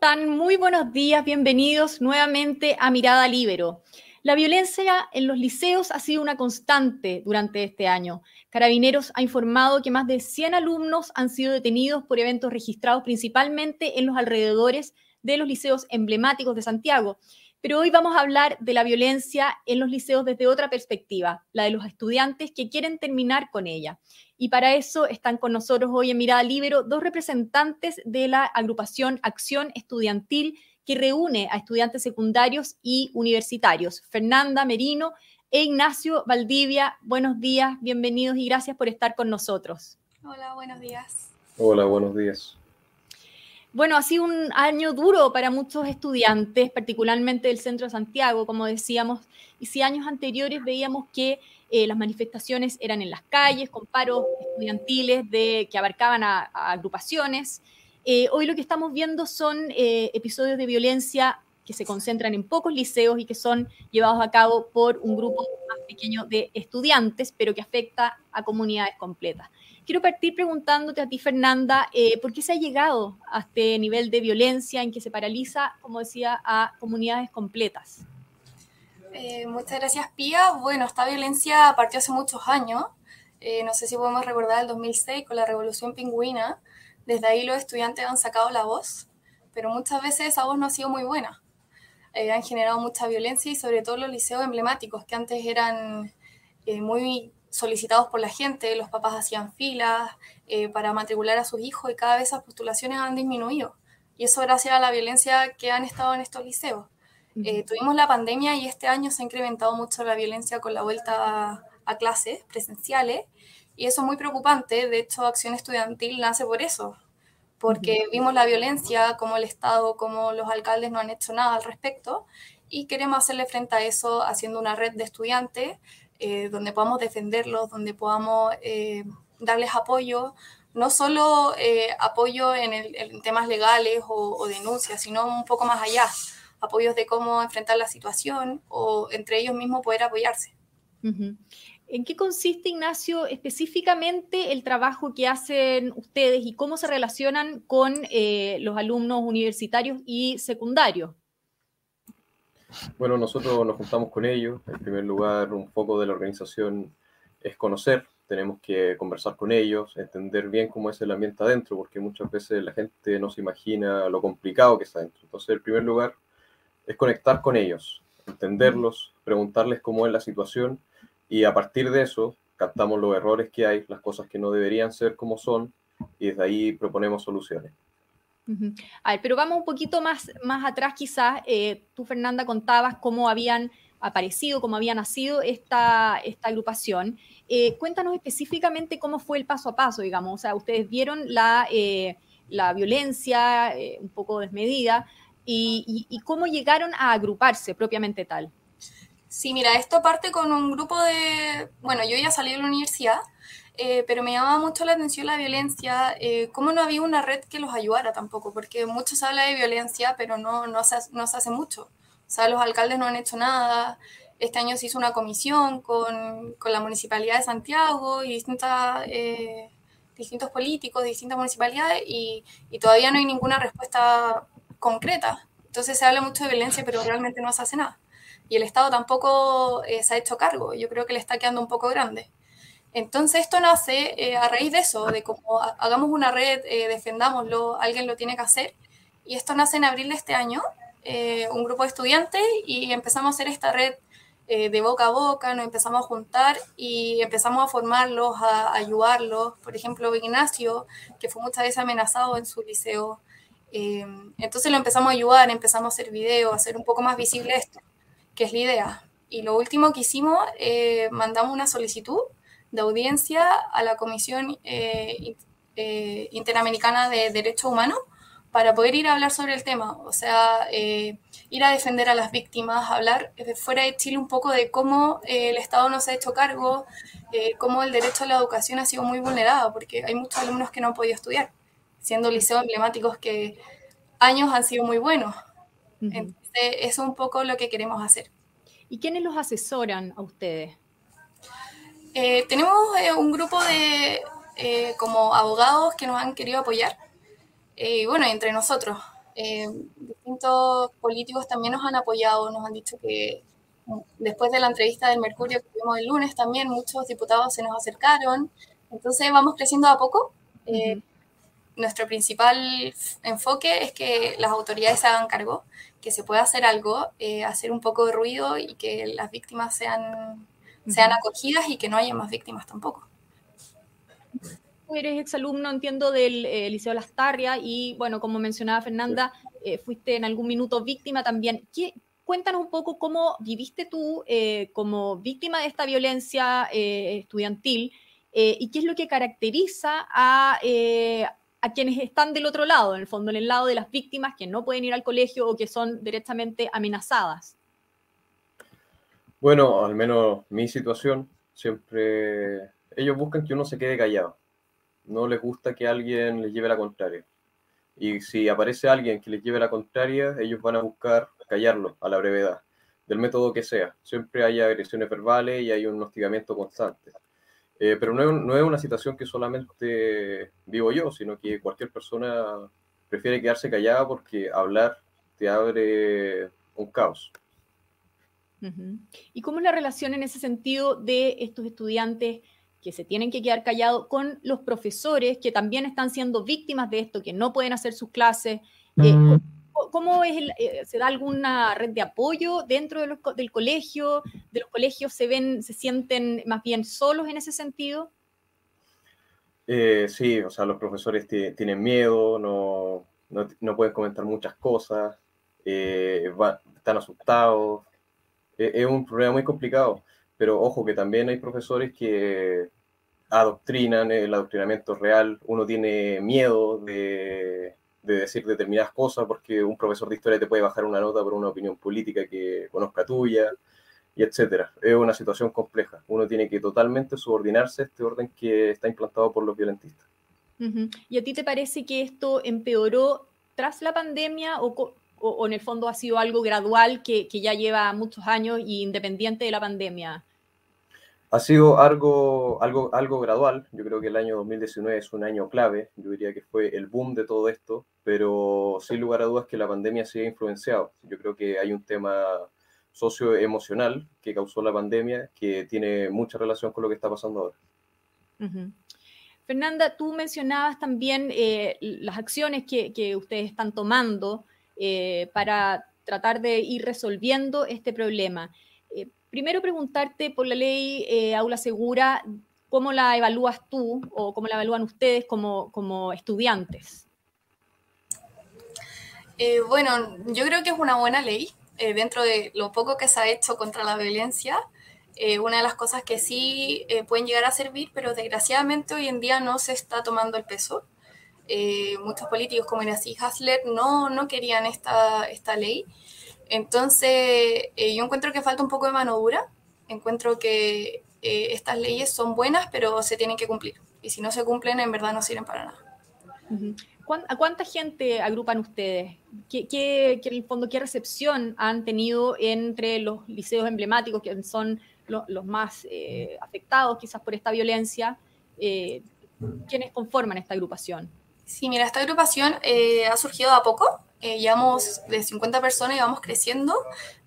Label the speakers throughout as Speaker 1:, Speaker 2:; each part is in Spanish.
Speaker 1: ¿Cómo están? Muy buenos días, bienvenidos nuevamente a Mirada Libero. La violencia en los liceos ha sido una constante durante este año. Carabineros ha informado que más de 100 alumnos han sido detenidos por eventos registrados principalmente en los alrededores de los liceos emblemáticos de Santiago. Pero hoy vamos a hablar de la violencia en los liceos desde otra perspectiva, la de los estudiantes que quieren terminar con ella. Y para eso están con nosotros hoy en Mirada Libero dos representantes de la agrupación Acción Estudiantil que reúne a estudiantes secundarios y universitarios. Fernanda Merino e Ignacio Valdivia, buenos días, bienvenidos y gracias por estar con nosotros.
Speaker 2: Hola, buenos días.
Speaker 3: Hola, buenos días.
Speaker 1: Bueno, ha sido un año duro para muchos estudiantes, particularmente del centro de Santiago, como decíamos, y si años anteriores veíamos que eh, las manifestaciones eran en las calles, con paros estudiantiles que abarcaban a, agrupaciones. Eh, hoy lo que estamos viendo son eh, episodios de violencia que se concentran en pocos liceos y que son llevados a cabo por un grupo más pequeño de estudiantes, pero que afecta a comunidades completas. Quiero partir preguntándote a ti, Fernanda, ¿por qué se ha llegado a este nivel de violencia en que se paraliza, como decía, a comunidades completas?
Speaker 2: Eh, muchas gracias, Pía. Bueno, esta violencia partió hace muchos años. Eh, no sé si podemos recordar el 2006 con la Revolución Pingüina. Desde ahí los estudiantes han sacado la voz, pero muchas veces esa voz no ha sido muy buena. Eh, han generado mucha violencia y sobre todo los liceos emblemáticos que antes eran muy solicitados por la gente, los papás hacían filas para matricular a sus hijos y cada vez esas postulaciones han disminuido. Y eso gracias a la violencia que han estado en estos liceos. Eh, tuvimos la pandemia y este año se ha incrementado mucho la violencia con la vuelta a, clases presenciales y eso es muy preocupante. De hecho, Acción Estudiantil nace por eso, porque vimos la violencia, como el Estado, como los alcaldes no han hecho nada al respecto y queremos hacerle frente a eso haciendo una red de estudiantes eh, donde podamos defenderlos, donde podamos eh, darles apoyo, no solo apoyo en, temas legales o, denuncias, sino un poco más allá apoyos de cómo enfrentar la situación o entre ellos mismos poder apoyarse.
Speaker 1: ¿En qué consiste, Ignacio, específicamente el trabajo que hacen ustedes y cómo se relacionan con eh, los alumnos universitarios y secundarios?
Speaker 3: Bueno, nosotros nos juntamos con ellos. En primer lugar, un poco de la organización es conocer, tenemos que conversar con ellos, entender bien cómo es el ambiente adentro, porque muchas veces la gente no se imagina lo complicado que está adentro. Entonces, en primer lugar, es conectar con ellos, entenderlos, preguntarles cómo es la situación y a partir de eso captamos los errores que hay, las cosas que no deberían ser como son y desde ahí proponemos soluciones.
Speaker 1: A ver, pero vamos un poquito más, más atrás quizás. Eh, tú, Fernanda, contabas cómo habían aparecido, cómo había nacido esta, esta agrupación. Eh, cuéntanos específicamente cómo fue el paso a paso, digamos. O sea, ustedes vieron la, eh, la violencia un poco desmedida, y, cómo llegaron a agruparse propiamente tal.
Speaker 2: Sí, mira, esto parte con un grupo de, bueno, yo ya salí de la universidad, eh, pero me llamaba mucho la atención la violencia, eh, cómo no había una red que los ayudara tampoco, porque mucho se habla de violencia, pero no, no, se, no se hace mucho. O sea, los alcaldes no han hecho nada. Este año se hizo una comisión con, con la Municipalidad de Santiago y distintas, eh, distintos políticos de distintas municipalidades y, todavía no hay ninguna respuesta concreta. Entonces se habla mucho de violencia, pero realmente no se hace nada. Y el Estado tampoco eh, se ha hecho cargo. Yo creo que le está quedando un poco grande. Entonces esto nace eh, a raíz de eso, de cómo hagamos una red, eh, defendámoslo, alguien lo tiene que hacer. Y esto nace en abril de este año, un grupo de estudiantes, y empezamos a hacer esta red de boca a boca, nos empezamos a juntar y empezamos a formarlos, a, a ayudarlos. Por ejemplo, Ignacio, que fue muchas veces amenazado en su liceo, eh, entonces lo empezamos a ayudar, empezamos a hacer videos, a hacer un poco más visible esto, que es la idea. Y lo último que hicimos, eh, mandamos una solicitud de audiencia a la Comisión eh, Interamericana de Derechos Humanos para poder ir a hablar sobre el tema, o sea, ir a defender a las víctimas, hablar fuera de Chile un poco de cómo el Estado no se ha hecho cargo, cómo el derecho a la educación ha sido muy vulnerado, porque hay muchos alumnos que no han podido estudiar siendo liceos emblemáticos que años han sido muy buenos. Entonces, eso es un poco lo que queremos hacer.
Speaker 1: ¿Y quiénes los asesoran a ustedes?
Speaker 2: Eh, tenemos eh, un grupo de eh, como abogados que nos han querido apoyar. Y bueno, entre nosotros. Eh, distintos políticos también nos han apoyado, nos han dicho que después de la entrevista del Mercurio que tuvimos el lunes también muchos diputados se nos acercaron. Entonces vamos creciendo a poco. Eh, nuestro principal enfoque es que las autoridades se hagan cargo, que se pueda hacer algo, eh, hacer un poco de ruido y que las víctimas sean, sean acogidas y que no haya más víctimas tampoco.
Speaker 1: Tú eres exalumno, entiendo, del eh, Liceo Lastarria y, bueno, como mencionaba Fernanda, eh, fuiste en algún minuto víctima también. ¿Qué, cuéntanos un poco cómo viviste tú como víctima de esta violencia estudiantil y qué es lo que caracteriza a, a quienes están del otro lado, en el fondo, en el lado de las víctimas que no pueden ir al colegio o que son directamente amenazadas?
Speaker 3: Bueno, al menos mi situación, siempre ellos buscan que uno se quede callado. No les gusta que alguien les lleve la contraria. Y si aparece alguien que les lleve la contraria, ellos van a buscar callarlo a la brevedad, del método que sea. Siempre hay agresiones verbales y hay un hostigamiento constante. Eh, pero no no es, una situación que solamente vivo yo, sino que cualquier persona prefiere quedarse callada porque hablar te abre un caos.
Speaker 1: ¿Y cómo es la relación en ese sentido de estos estudiantes que se tienen que quedar callados con los profesores que también están siendo víctimas de esto, que no pueden hacer sus clases? Eh, mm. ¿Cómo es eh, se da alguna red de apoyo dentro del colegio? ¿De los colegios se ven, se sienten más bien solos en ese sentido?
Speaker 3: Eh, sí, o sea, los profesores tienen miedo, no, no, pueden comentar muchas cosas, eh, están asustados. Es un problema muy complicado, pero ojo que también hay profesores que adoctrinan, el adoctrinamiento real, uno tiene miedo de de decir determinadas cosas, porque un profesor de historia te puede bajar una nota por una opinión política que conozca tuya, y etcétera. Es una situación compleja. Uno tiene que totalmente subordinarse a este orden que está implantado por los violentistas.
Speaker 1: ¿Y a ti te parece que esto empeoró tras la pandemia o, o, en el fondo ha sido algo gradual que, que, ya lleva muchos años y independiente de la pandemia?
Speaker 3: Ha sido algo, algo, algo gradual. Yo creo que el año 2019 es un año clave. Yo diría que fue el boom de todo esto, pero sin lugar a dudas que la pandemia se ha influenciado. Yo creo que hay un tema socioemocional que causó la pandemia que tiene mucha relación con lo que está pasando ahora.
Speaker 1: Fernanda, tú mencionabas también eh, las acciones que, que, ustedes están tomando eh, para tratar de ir resolviendo este problema. Eh, primero preguntarte por la ley eh, Aula Segura, ¿cómo la evalúas tú o cómo la evalúan ustedes como, como estudiantes?
Speaker 2: Bueno, yo creo que es una buena ley. Dentro de lo poco que se ha hecho contra la violencia, una de las cosas que sí pueden llegar a servir, pero desgraciadamente hoy en día no se está tomando el peso. Muchos políticos como Iracy Hasler no, no querían esta, esta ley entonces, eh, yo encuentro que falta un poco de mano dura, encuentro que eh, estas leyes son buenas, pero se tienen que cumplir. Y si no se cumplen, en verdad no sirven para nada.
Speaker 1: ¿A cuánta gente agrupan ustedes? ¿Qué, qué, en el fondo, qué recepción han tenido entre los liceos emblemáticos, que son los más eh, afectados quizás por esta violencia? ¿Quiénes conforman esta agrupación?
Speaker 2: Sí, mira, esta agrupación ha surgido a poco eh, llevamos de 50 personas y vamos creciendo.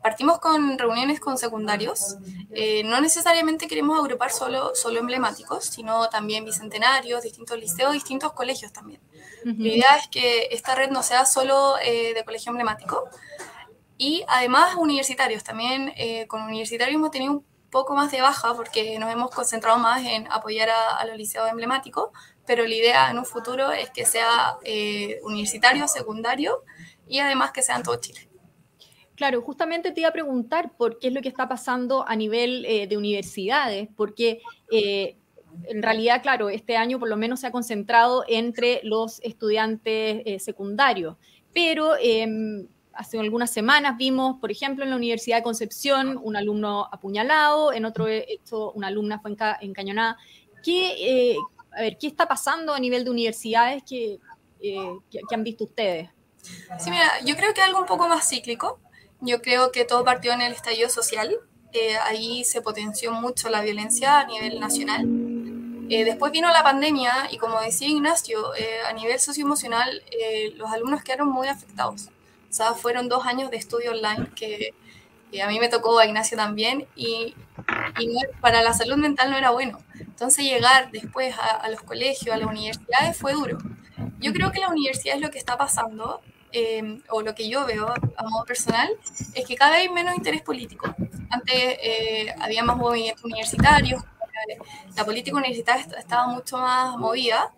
Speaker 2: Partimos con reuniones con secundarios. Eh, no necesariamente queremos agrupar solo, solo emblemáticos, sino también bicentenarios, distintos liceos, distintos colegios también. La idea es que esta red no sea solo eh, de colegio emblemático. Y además universitarios. También eh, con universitarios hemos tenido un poco más de baja porque nos hemos concentrado más en apoyar a, a los liceos emblemáticos, pero la idea en un futuro es que sea universitario, secundario y además que sean todo Chile.
Speaker 1: Claro, justamente te iba a preguntar por qué es lo que está pasando a nivel eh, de universidades, porque eh, en realidad, claro, este año por lo menos se ha concentrado entre los estudiantes eh, secundarios, pero em, hace algunas semanas vimos, por ejemplo, en la Universidad de Concepción, un alumno apuñalado, en otro hecho una alumna fue encañonada. ¿Qué, a ver, ¿qué está pasando a nivel de universidades que, que han visto ustedes?
Speaker 2: Sí, mira, yo creo que algo un poco más cíclico. Yo creo que todo partió en el estallido social. Eh, ahí se potenció mucho la violencia a nivel nacional. Eh, después vino la pandemia y como decía Ignacio, eh, a nivel socioemocional eh, los alumnos quedaron muy afectados. O sea, fueron dos años de estudio online que, a mí me tocó, a Ignacio también, y, para la salud mental no era bueno. Entonces llegar después a, los colegios, a las universidades fue duro. Yo creo que la universidad es lo que está pasando, o lo que yo veo a modo personal, es que cada vez hay menos interés político. Antes había más movimientos universitarios, la política universitaria estaba mucho más movida.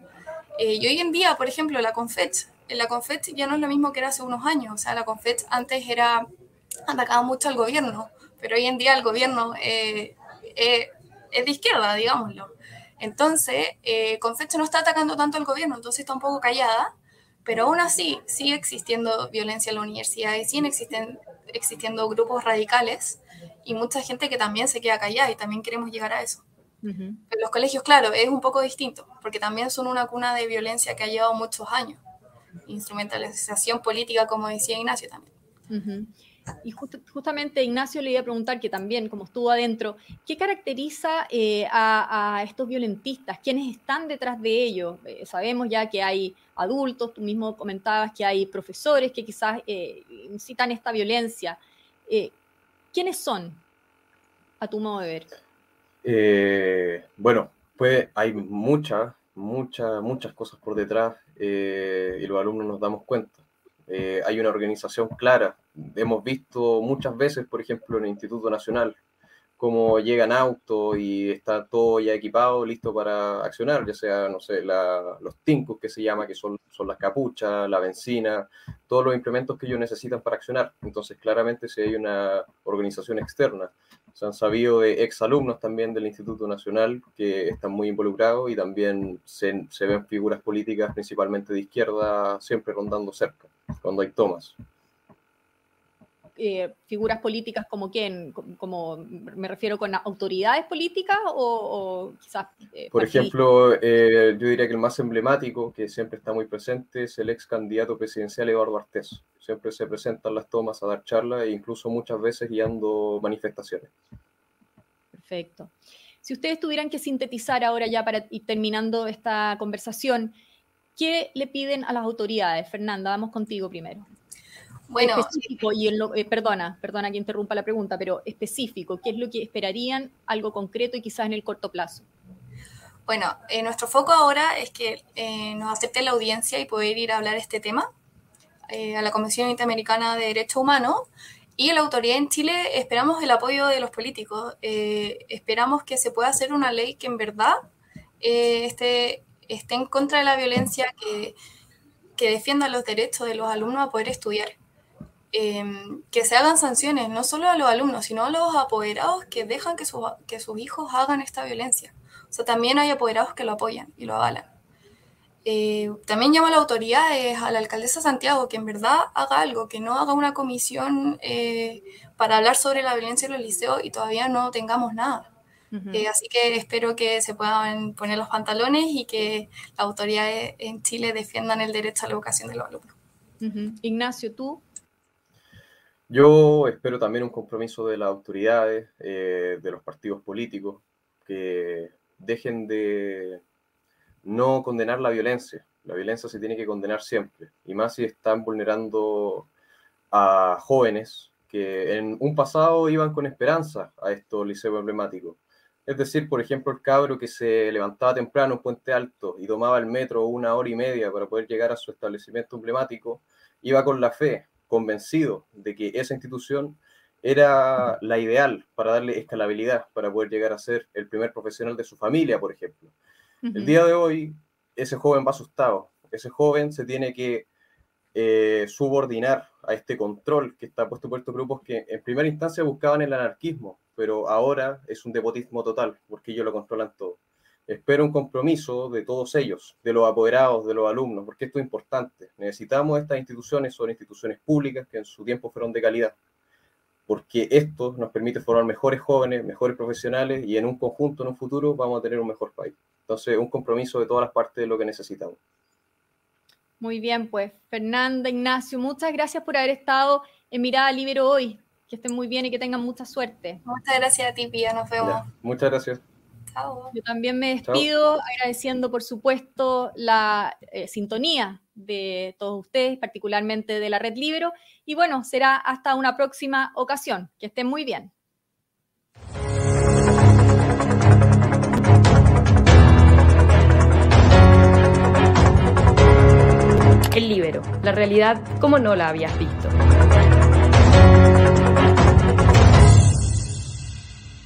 Speaker 2: Eh, y hoy en día, por ejemplo, la CONFET, la CONFET ya no es lo mismo que era hace unos años. O sea, la CONFET antes era atacaba mucho al gobierno, pero hoy en día el gobierno eh, eh, es de izquierda, digámoslo. Entonces, eh, CONFET no está atacando tanto al gobierno, entonces está un poco callada, pero aún así sigue existiendo violencia en la universidad y siguen existen, existiendo grupos radicales y mucha gente que también se queda callada y también queremos llegar a eso. Los colegios, claro, es un poco distinto, porque también son una cuna de violencia que ha llevado muchos años. Instrumentalización política, como decía Ignacio también.
Speaker 1: Y justamente Ignacio le iba a preguntar que también, como estuvo adentro, ¿qué caracteriza eh, a, estos violentistas? ¿Quiénes están detrás de ellos? Eh, sabemos ya que hay adultos, tú mismo comentabas que hay profesores que quizás eh, incitan esta violencia. ¿Quiénes son, a tu modo de ver?
Speaker 3: Eh, bueno, pues hay muchas, muchas, muchas cosas por detrás eh, y los alumnos nos damos cuenta. Eh, hay una organización clara. Hemos visto muchas veces, por ejemplo, en el Instituto Nacional, cómo llegan autos y está todo ya equipado, listo para accionar, ya sea, no sé, los tincos que se llama, que son, son las capuchas, la benzina, todos los implementos que ellos necesitan para accionar. Entonces, claramente, si hay una organización externa, se han sabido de exalumnos también del Instituto Nacional que están muy involucrados y también se, se ven figuras políticas, principalmente de izquierda, siempre rondando cerca, cuando hay tomas.
Speaker 1: Eh, figuras políticas como quién, como me refiero con autoridades políticas o, quizás...
Speaker 3: Eh, Por ejemplo, eh, yo diría que el más emblemático, que siempre está muy presente, es el ex candidato presidencial Eduardo Artés. Siempre se presentan las tomas a dar charlas e incluso muchas veces guiando manifestaciones.
Speaker 1: Perfecto. Si ustedes tuvieran que sintetizar ahora ya para ir terminando esta conversación, ¿qué le piden a las autoridades? Fernanda, vamos contigo primero. Bueno, específico y en lo, eh, perdona, perdona que interrumpa la pregunta, pero específico, ¿qué es lo que esperarían, algo concreto y quizás en el corto plazo?
Speaker 2: Bueno, eh, nuestro foco ahora es que eh, nos acepte la audiencia y poder ir a hablar este tema a la Convención Interamericana de Derechos Humanos y la autoridad en Chile esperamos el apoyo de los políticos. esperamos que se pueda hacer una ley que en verdad esté, esté en contra de la violencia, que, que defienda los derechos de los alumnos a poder estudiar. Em, que se hagan sanciones, no solo a los alumnos, sino a los apoderados que dejan que, que sus hijos hagan esta violencia. O sea, también hay apoderados que lo apoyan y lo avalan. Eh, también llama a la autoridad, a la alcaldesa Santiago, que en verdad haga algo, que no haga una comisión eh, para hablar sobre la violencia en los liceos y todavía no tengamos nada. Eh, así que espero que se puedan poner los pantalones y que las autoridades en Chile defiendan el derecho a la educación de los alumnos.
Speaker 1: Ignacio, ¿tú
Speaker 3: yo espero también un compromiso de las autoridades, eh, de los partidos políticos, que dejen de no condenar la violencia. La violencia se tiene que condenar siempre, y más si están vulnerando a jóvenes que en un pasado iban con esperanza a estos liceos emblemáticos. Es decir, por ejemplo, el cabro que se levantaba temprano en Puente Alto y tomaba el metro una hora y media para poder llegar a su establecimiento emblemático, iba con la fe, convencido de que esa institución era la ideal para darle escalabilidad, para poder llegar a ser el primer profesional de su familia, por ejemplo. El día de hoy, ese joven va asustado, ese joven se tiene que eh, subordinar a este control que está puesto por estos grupos que en primera instancia buscaban el anarquismo, pero ahora es un depotismo total, porque ellos lo controlan todo espero un compromiso de todos ellos, de los apoderados, de los alumnos, porque esto es importante. Necesitamos estas instituciones, son instituciones públicas que en su tiempo fueron de calidad, porque esto nos permite formar mejores jóvenes, mejores profesionales y en un conjunto, en un futuro, vamos a tener un mejor país. Entonces, un compromiso de todas las partes de lo que necesitamos.
Speaker 1: Muy bien, pues Fernanda, Ignacio, muchas gracias por haber estado en Mirada Libero hoy. Que estén muy bien y que tengan mucha suerte.
Speaker 2: Muchas gracias a ti, Pía. Nos vemos.
Speaker 3: muchas gracias.
Speaker 1: Yo también me despido agradeciendo, por supuesto, la eh, sintonía de todos ustedes, particularmente de la Red Libero. Y bueno, será hasta una próxima ocasión. Que estén muy bien.
Speaker 4: El Libero, la realidad como no la habías visto.